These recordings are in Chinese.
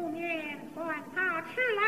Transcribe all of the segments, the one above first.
不灭管他吃来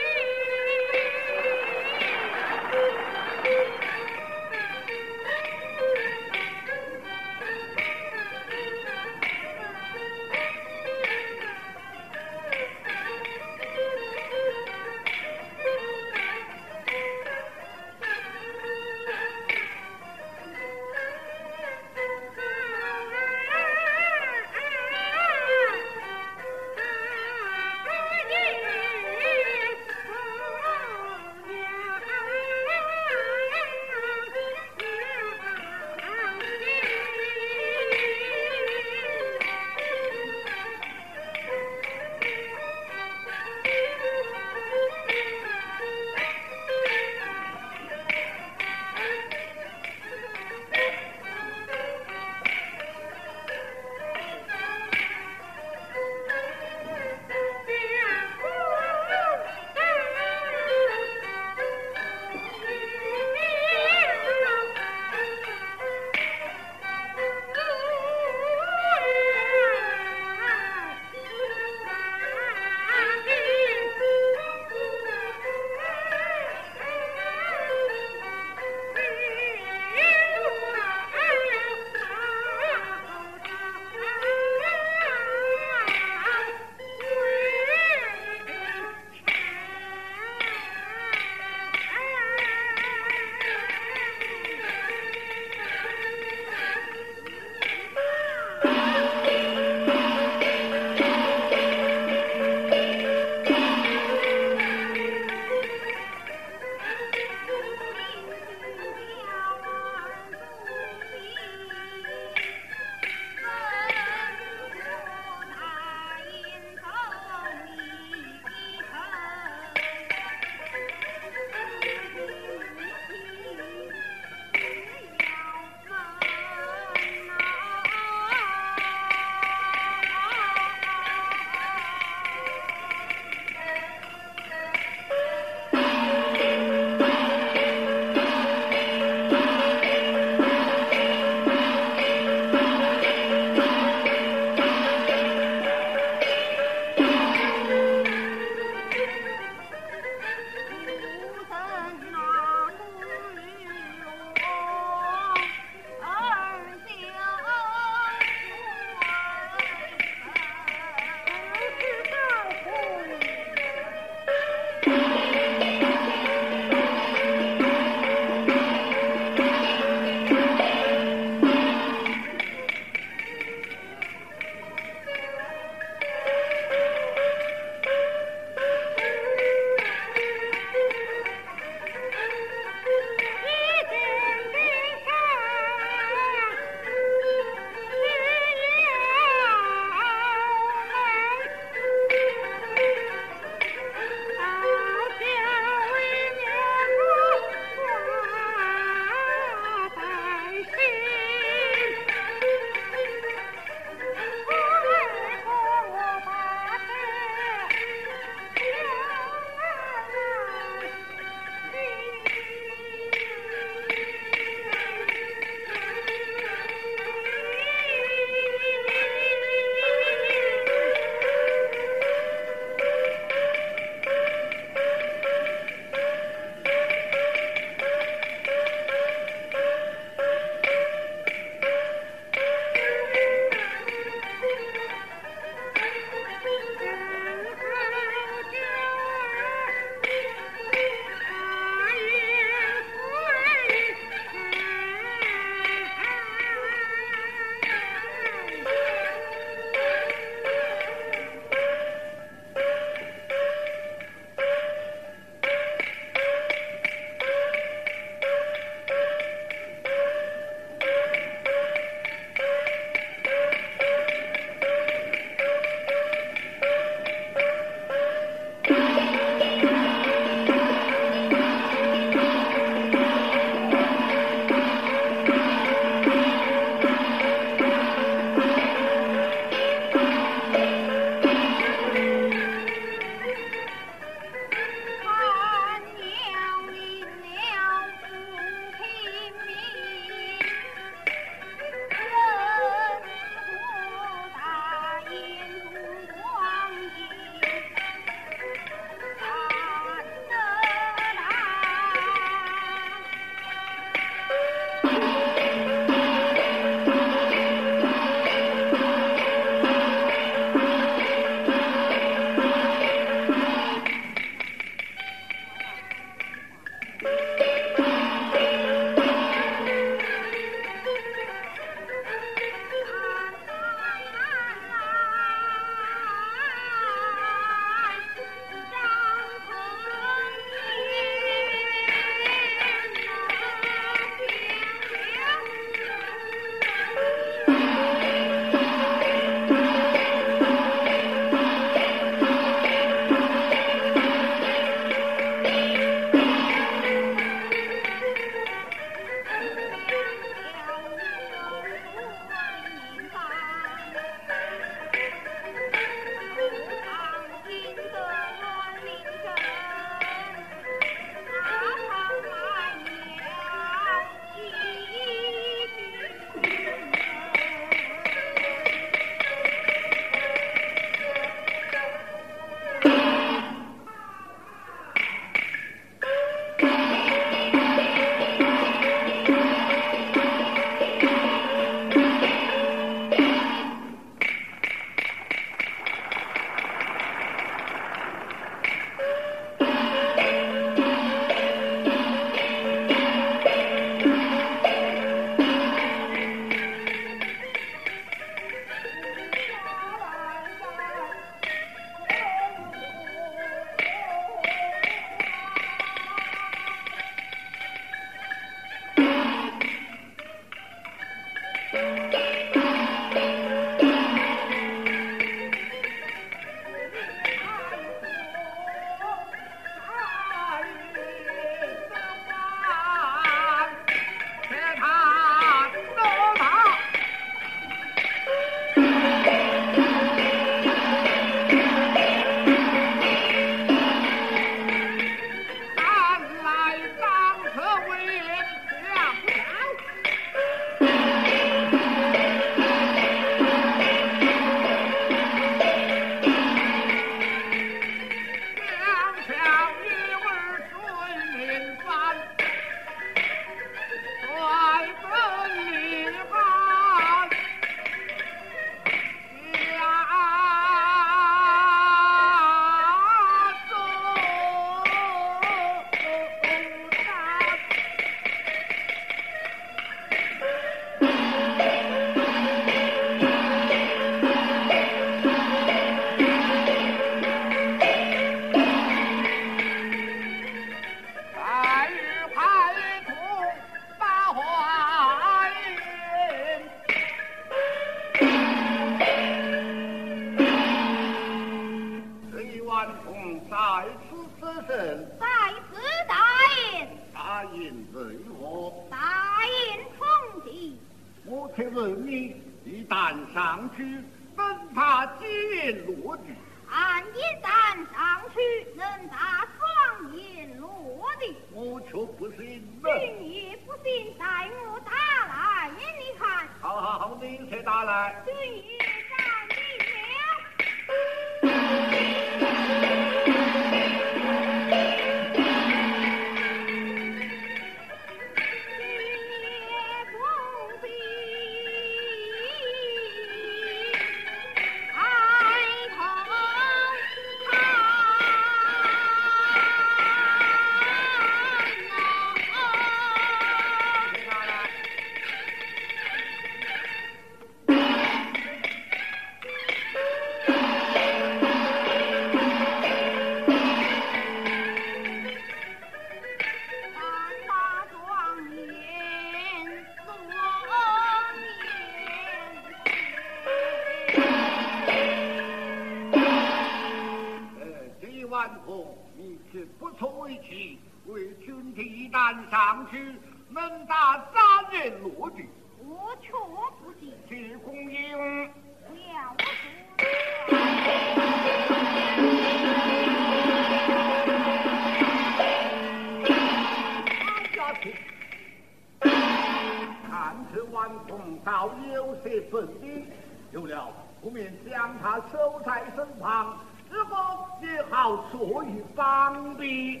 有些本领，有了不免将他守在身旁，日后也好所以方便。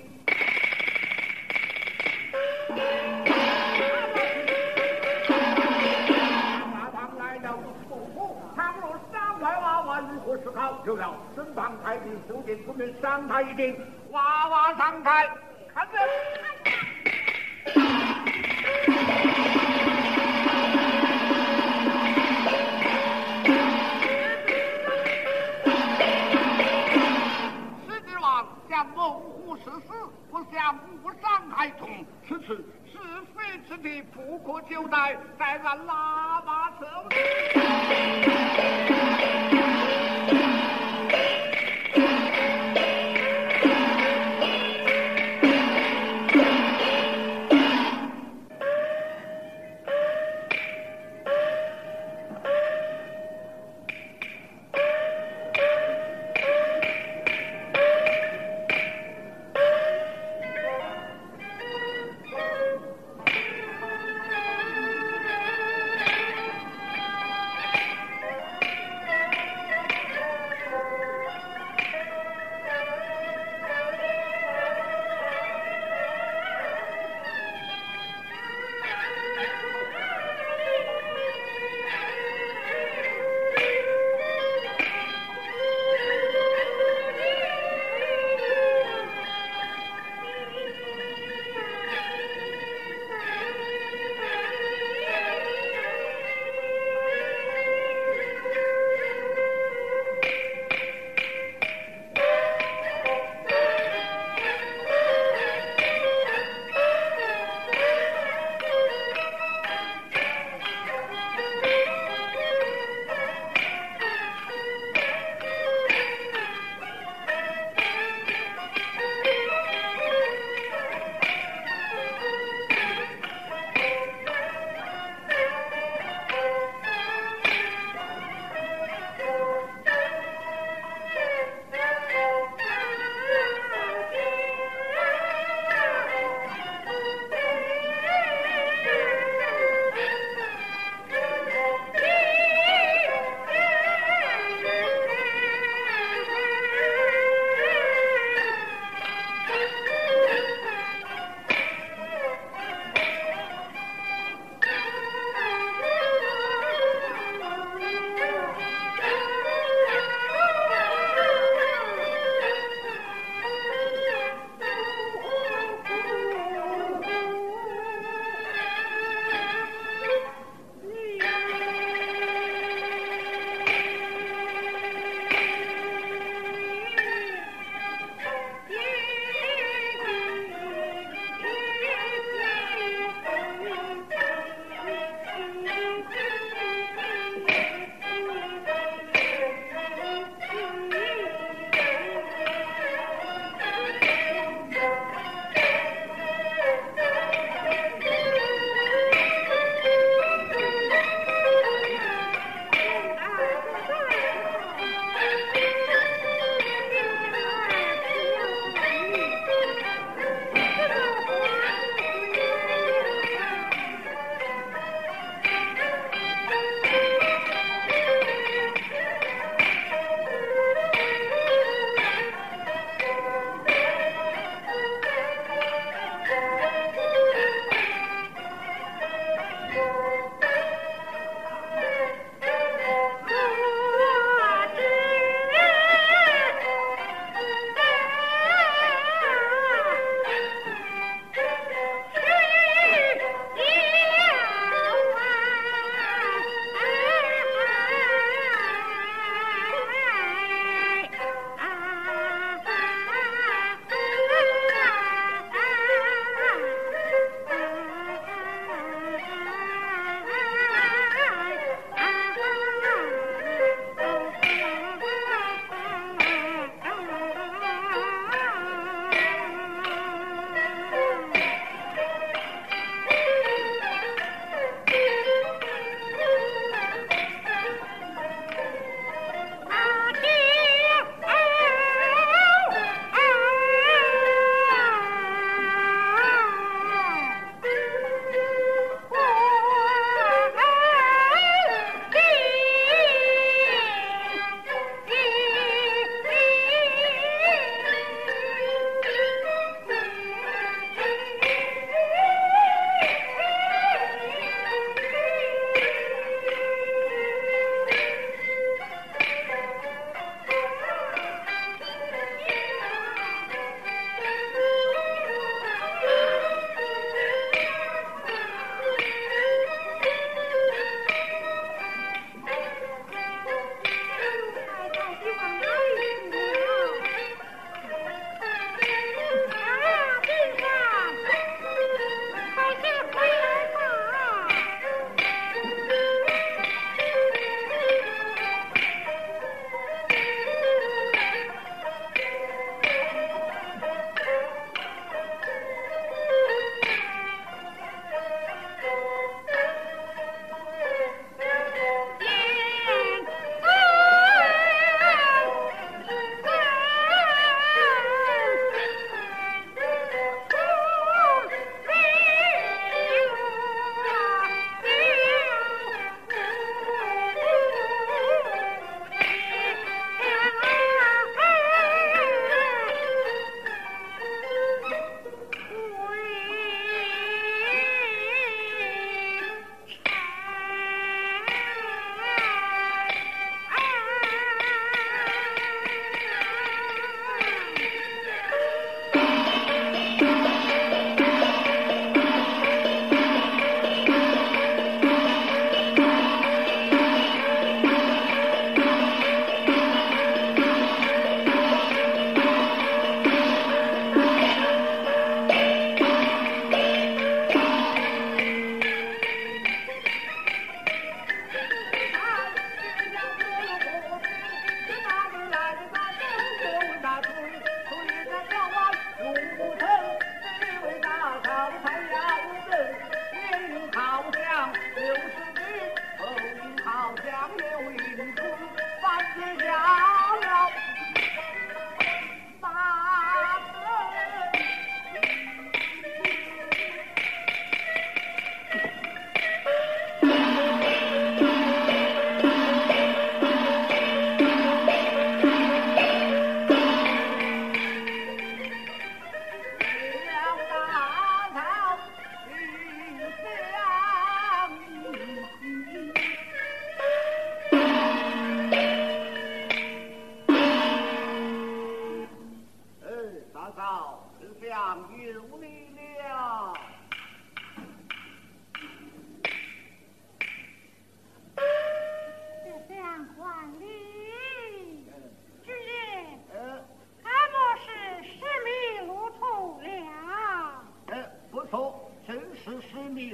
大唐来了不服，倘若伤害娃娃，如何是好？有了身旁太平，手剑出面伤他一定。娃娃上台，看着。无伤孩童，此次是非之地，不可久待，待俺喇叭奏。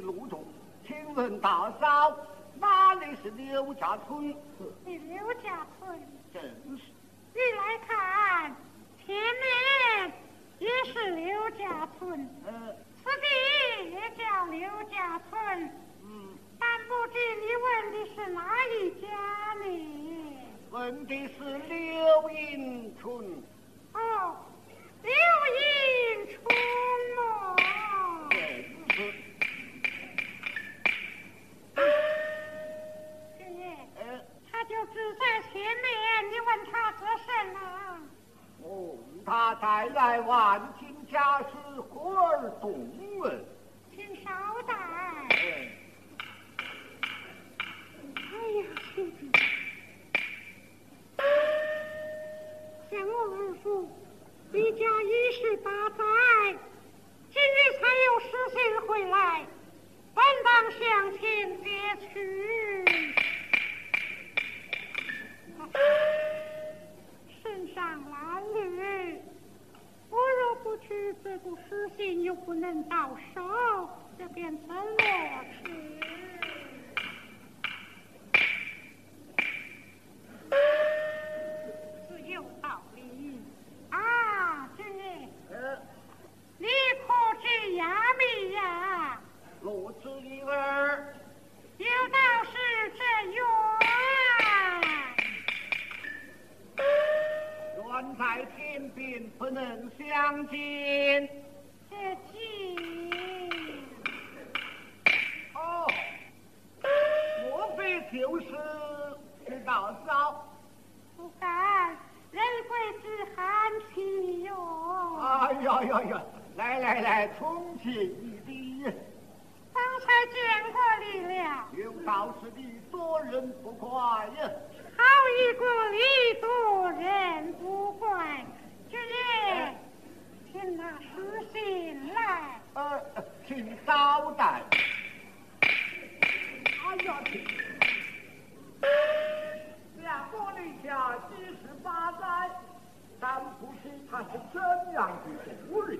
路途。请问大嫂，哪里是刘家村？你刘家村，正是。你来看，前面也是刘家村，呃，此地也叫刘家村。嗯，但不知你问的是哪一家呢？问的是刘营村。哦，刘英春嘛。在前面，你问他做甚呢？哦，他带来万金家事，忽而动问。请稍待。哎，哎呀，兄弟，向我二父，离家已是八载，今日才有书信回来，本当向前接去。身上褴褛，我若不去，这部书信又不能到手，这便怎么去？是有道理啊，军爷，呃，你可知亚米呀？罗知一儿，有道是这缘，远在天边，不能相见。这情哦，莫非就是是大嫂？不敢，人贵之寒情哟。哎呀呀呀！来来来，从前一礼，方才见过你了，有道是你做人不快呀。好一个礼多人不怪。军爷，请那书信来。呃，请招待。哎呀，请两国立下七十八载，但不知他是怎样的夫人。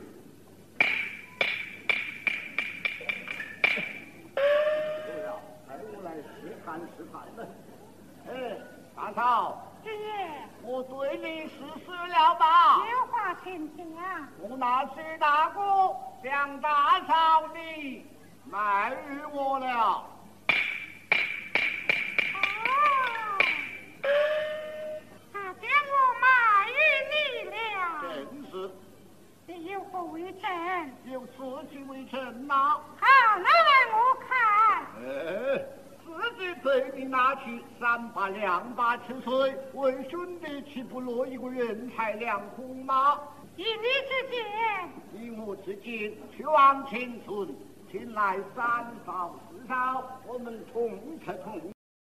对了，哎，我来试探试探了。哎，大嫂，我对你实施了吧？有话请讲。我那是大哥向大嫂你卖与我了。哦，他将我卖与你了，正是你有何为证？有此情为证呐。好，拿来我看。哎，自己被你拿去三把两把吃水，为兄弟岂不落一个人财两空吗？以你之见，以我之见，去往青村，请来三嫂四嫂，我们同吃同